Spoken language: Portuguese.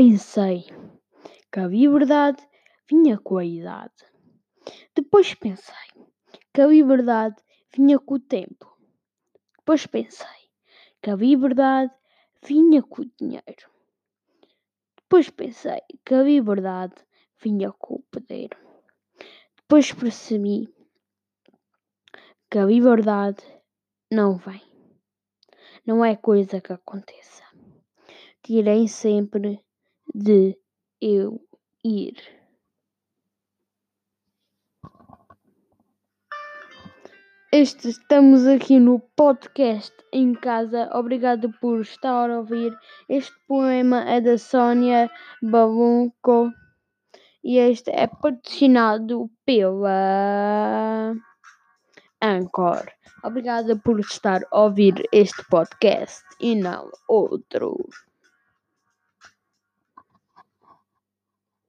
pensei que a liberdade vinha com a idade. Depois pensei que a liberdade vinha com o tempo. Depois pensei que a liberdade vinha com o dinheiro. Depois pensei que a liberdade vinha com o poder. Depois percebi que a liberdade não vem. Não é coisa que aconteça. Tirei sempre de eu ir. Este, estamos aqui no podcast em casa. Obrigado por estar a ouvir. Este poema é da Sónia Balunco e este é patrocinado pela Anchor. Obrigada por estar a ouvir este podcast e não outro.